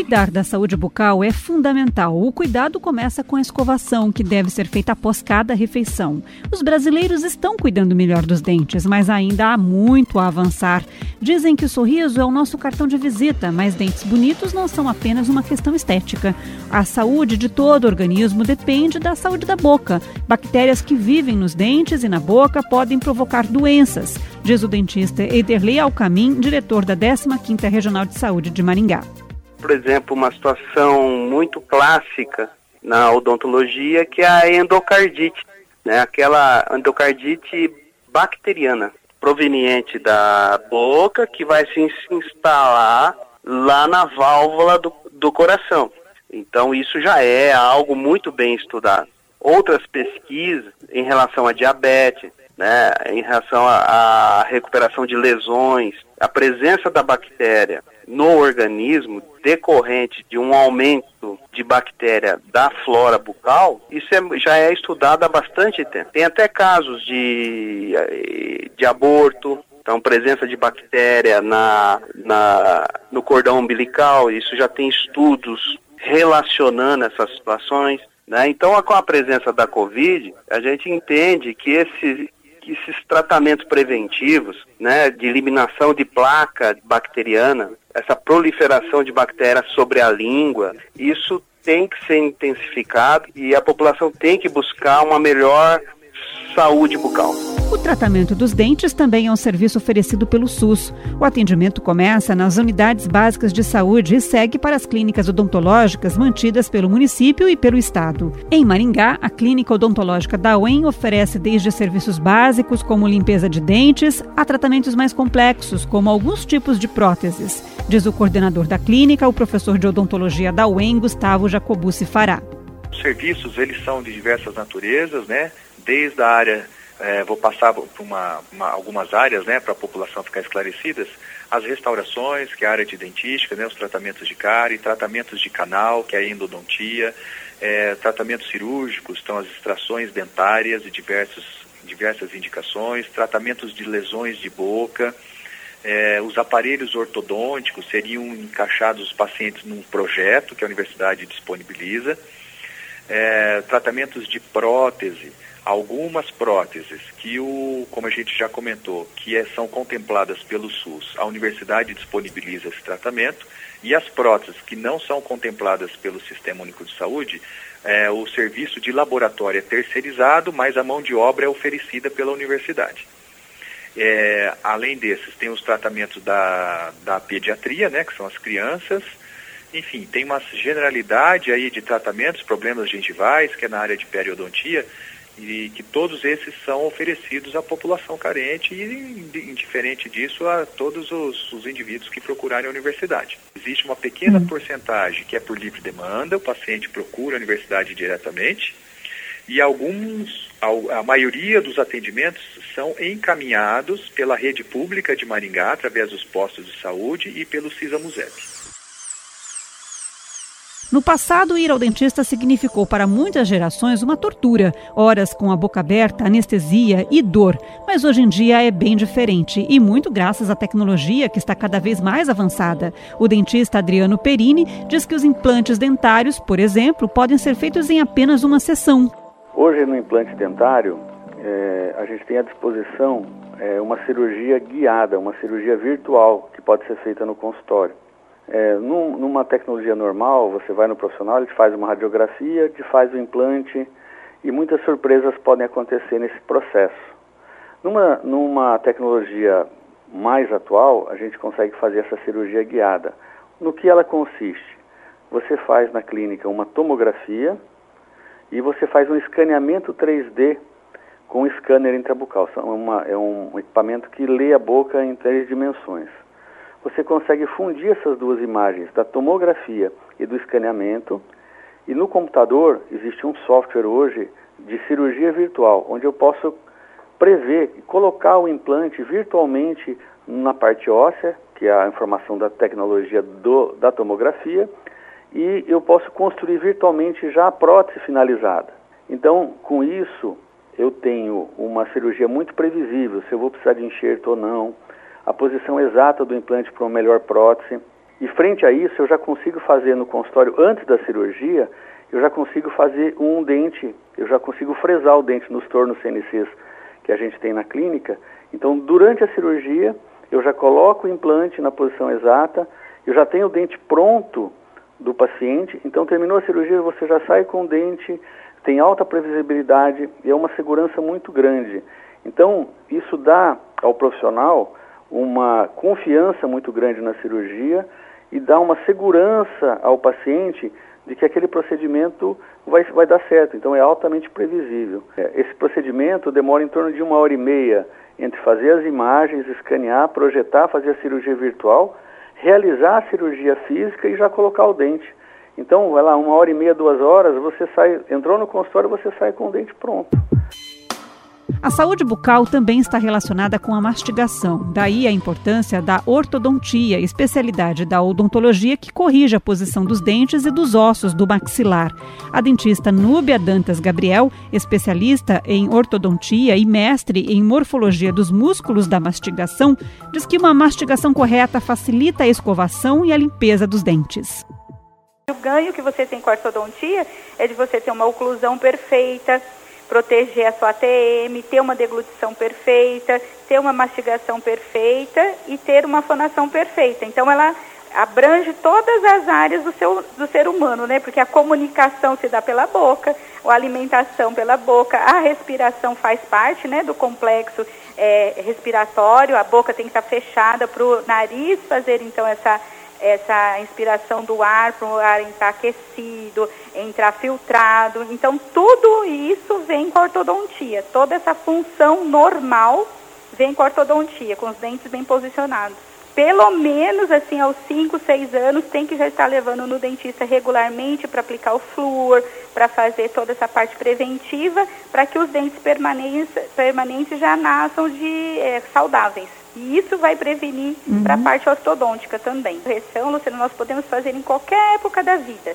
Cuidar da saúde bucal é fundamental. O cuidado começa com a escovação, que deve ser feita após cada refeição. Os brasileiros estão cuidando melhor dos dentes, mas ainda há muito a avançar. Dizem que o sorriso é o nosso cartão de visita, mas dentes bonitos não são apenas uma questão estética. A saúde de todo o organismo depende da saúde da boca. Bactérias que vivem nos dentes e na boca podem provocar doenças, diz o dentista Ederley Alcamin, diretor da 15ª Regional de Saúde de Maringá por exemplo, uma situação muito clássica na odontologia, que é a endocardite, né? aquela endocardite bacteriana, proveniente da boca, que vai se instalar lá na válvula do, do coração. Então, isso já é algo muito bem estudado. Outras pesquisas em relação a diabetes, né, em relação à recuperação de lesões, a presença da bactéria no organismo decorrente de um aumento de bactéria da flora bucal, isso é, já é estudado há bastante tempo. Tem até casos de, de aborto, então presença de bactéria na, na, no cordão umbilical, isso já tem estudos relacionando essas situações. Né? Então, com a presença da Covid, a gente entende que esse, que esses tratamentos preventivos, né, de eliminação de placa bacteriana, essa proliferação de bactérias sobre a língua, isso tem que ser intensificado e a população tem que buscar uma melhor saúde bucal. O tratamento dos dentes também é um serviço oferecido pelo SUS. O atendimento começa nas unidades básicas de saúde e segue para as clínicas odontológicas mantidas pelo município e pelo estado. Em Maringá, a clínica odontológica da UEM oferece desde serviços básicos como limpeza de dentes a tratamentos mais complexos, como alguns tipos de próteses, diz o coordenador da clínica, o professor de odontologia da UEM, Gustavo Jacobucci Fará. Os serviços, eles são de diversas naturezas, né? Desde a área é, vou passar por uma, uma, algumas áreas né, para a população ficar esclarecidas, as restaurações, que é a área de dentística, né, os tratamentos de cárie, tratamentos de canal, que é a endodontia, é, tratamentos cirúrgicos, estão as extrações dentárias e diversos, diversas indicações, tratamentos de lesões de boca, é, os aparelhos ortodônticos seriam encaixados os pacientes num projeto que a universidade disponibiliza, é, tratamentos de prótese, algumas próteses que o, como a gente já comentou, que é, são contempladas pelo SUS, a universidade disponibiliza esse tratamento e as próteses que não são contempladas pelo Sistema Único de Saúde, é, o serviço de laboratório é terceirizado, mas a mão de obra é oferecida pela universidade. É, além desses, tem os tratamentos da, da pediatria, né, que são as crianças, enfim, tem uma generalidade aí de tratamentos, problemas gengivais, que é na área de periodontia, e que todos esses são oferecidos à população carente e, indiferente disso, a todos os, os indivíduos que procurarem a universidade. Existe uma pequena uhum. porcentagem que é por livre demanda, o paciente procura a universidade diretamente, e alguns, a, a maioria dos atendimentos são encaminhados pela rede pública de Maringá, através dos postos de saúde e pelo CISA-MUSEP. No passado, ir ao dentista significou para muitas gerações uma tortura, horas com a boca aberta, anestesia e dor. Mas hoje em dia é bem diferente e muito graças à tecnologia que está cada vez mais avançada. O dentista Adriano Perini diz que os implantes dentários, por exemplo, podem ser feitos em apenas uma sessão. Hoje, no implante dentário, é, a gente tem à disposição é, uma cirurgia guiada, uma cirurgia virtual que pode ser feita no consultório. É, num, numa tecnologia normal, você vai no profissional, ele te faz uma radiografia, te faz o implante e muitas surpresas podem acontecer nesse processo. Numa, numa tecnologia mais atual, a gente consegue fazer essa cirurgia guiada. No que ela consiste? Você faz na clínica uma tomografia e você faz um escaneamento 3D com um scanner intrabucal. é um equipamento que lê a boca em três dimensões você consegue fundir essas duas imagens, da tomografia e do escaneamento. E no computador existe um software hoje de cirurgia virtual, onde eu posso prever e colocar o implante virtualmente na parte óssea, que é a informação da tecnologia do, da tomografia, e eu posso construir virtualmente já a prótese finalizada. Então, com isso, eu tenho uma cirurgia muito previsível, se eu vou precisar de enxerto ou não, a posição exata do implante para uma melhor prótese. E frente a isso, eu já consigo fazer no consultório antes da cirurgia, eu já consigo fazer um dente, eu já consigo fresar o dente nos tornos CNCs que a gente tem na clínica. Então, durante a cirurgia, eu já coloco o implante na posição exata, eu já tenho o dente pronto do paciente, então terminou a cirurgia, você já sai com o dente, tem alta previsibilidade e é uma segurança muito grande. Então, isso dá ao profissional uma confiança muito grande na cirurgia e dá uma segurança ao paciente de que aquele procedimento vai, vai dar certo. Então, é altamente previsível. É, esse procedimento demora em torno de uma hora e meia entre fazer as imagens, escanear, projetar, fazer a cirurgia virtual realizar a cirurgia física e já colocar o dente. Então, vai lá, uma hora e meia, duas horas, você sai, entrou no consultório, você sai com o dente pronto. A saúde bucal também está relacionada com a mastigação, daí a importância da ortodontia, especialidade da odontologia que corrige a posição dos dentes e dos ossos do maxilar. A dentista Núbia Dantas Gabriel, especialista em ortodontia e mestre em morfologia dos músculos da mastigação, diz que uma mastigação correta facilita a escovação e a limpeza dos dentes. O ganho que você tem com a ortodontia é de você ter uma oclusão perfeita, proteger a sua ATM, ter uma deglutição perfeita, ter uma mastigação perfeita e ter uma fonação perfeita. Então ela abrange todas as áreas do, seu, do ser humano, né? Porque a comunicação se dá pela boca, a alimentação pela boca, a respiração faz parte, né, do complexo é, respiratório. A boca tem que estar fechada para o nariz fazer então essa essa inspiração do ar para o ar entrar aquecido, entrar filtrado. Então, tudo isso vem com a ortodontia. Toda essa função normal vem com a ortodontia, com os dentes bem posicionados. Pelo menos, assim, aos 5, 6 anos, tem que já estar levando no dentista regularmente para aplicar o flúor, para fazer toda essa parte preventiva, para que os dentes permanentes, permanentes já nasçam de é, saudáveis. E isso vai prevenir uhum. para a parte ortodôntica também. Correção, Luciano, nós podemos fazer em qualquer época da vida.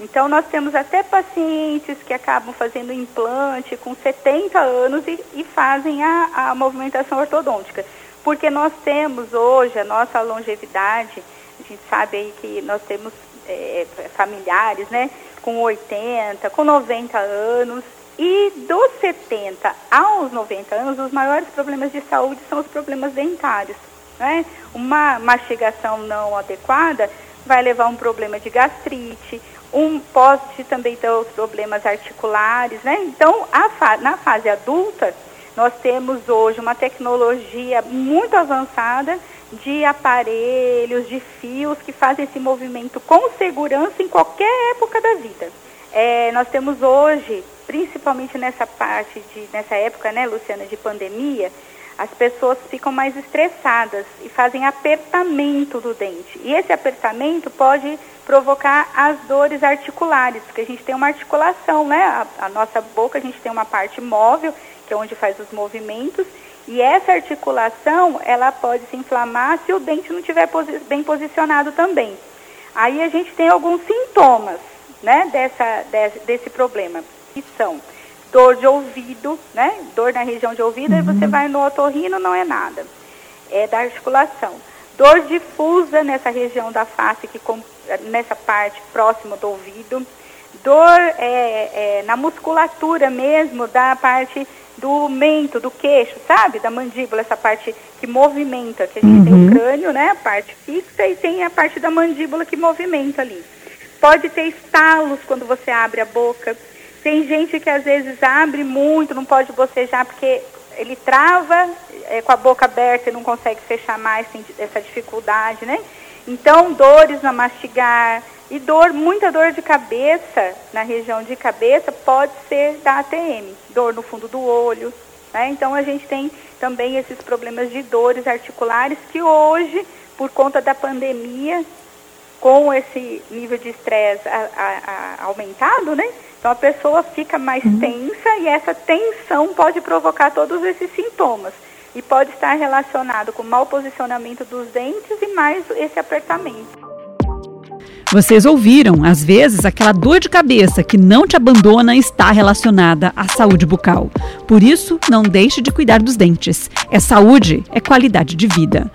Então, nós temos até pacientes que acabam fazendo implante com 70 anos e, e fazem a, a movimentação ortodôntica. Porque nós temos hoje a nossa longevidade, a gente sabe aí que nós temos é, familiares, né, com 80, com 90 anos, e dos 70 aos 90 anos, os maiores problemas de saúde são os problemas dentários. Né? Uma mastigação não adequada vai levar a um problema de gastrite, um pode também ter os problemas articulares, né? Então, fa na fase adulta, nós temos hoje uma tecnologia muito avançada de aparelhos, de fios que fazem esse movimento com segurança em qualquer época da vida. É, nós temos hoje principalmente nessa parte de nessa época, né, Luciana, de pandemia, as pessoas ficam mais estressadas e fazem apertamento do dente. E esse apertamento pode provocar as dores articulares, porque a gente tem uma articulação, né? A, a nossa boca, a gente tem uma parte móvel, que é onde faz os movimentos, e essa articulação, ela pode se inflamar se o dente não estiver posi bem posicionado também. Aí a gente tem alguns sintomas, né, dessa, desse, desse problema que são dor de ouvido, né? Dor na região de ouvido, uhum. aí você vai no otorrino, não é nada. É da articulação. Dor difusa nessa região da face, que com, nessa parte próxima do ouvido. Dor é, é, na musculatura mesmo, da parte do mento, do queixo, sabe? Da mandíbula, essa parte que movimenta, que a gente uhum. tem o uhum. crânio, né? A parte fixa e tem a parte da mandíbula que movimenta ali. Pode ter estalos quando você abre a boca tem gente que às vezes abre muito, não pode bocejar porque ele trava é, com a boca aberta e não consegue fechar mais, tem essa dificuldade, né? Então, dores na mastigar e dor, muita dor de cabeça na região de cabeça pode ser da ATM, dor no fundo do olho, né? Então, a gente tem também esses problemas de dores articulares que hoje, por conta da pandemia, com esse nível de estresse aumentado, né? Então a pessoa fica mais uhum. tensa e essa tensão pode provocar todos esses sintomas. E pode estar relacionado com mau posicionamento dos dentes e mais esse apertamento. Vocês ouviram, às vezes, aquela dor de cabeça que não te abandona está relacionada à saúde bucal. Por isso, não deixe de cuidar dos dentes. É saúde, é qualidade de vida.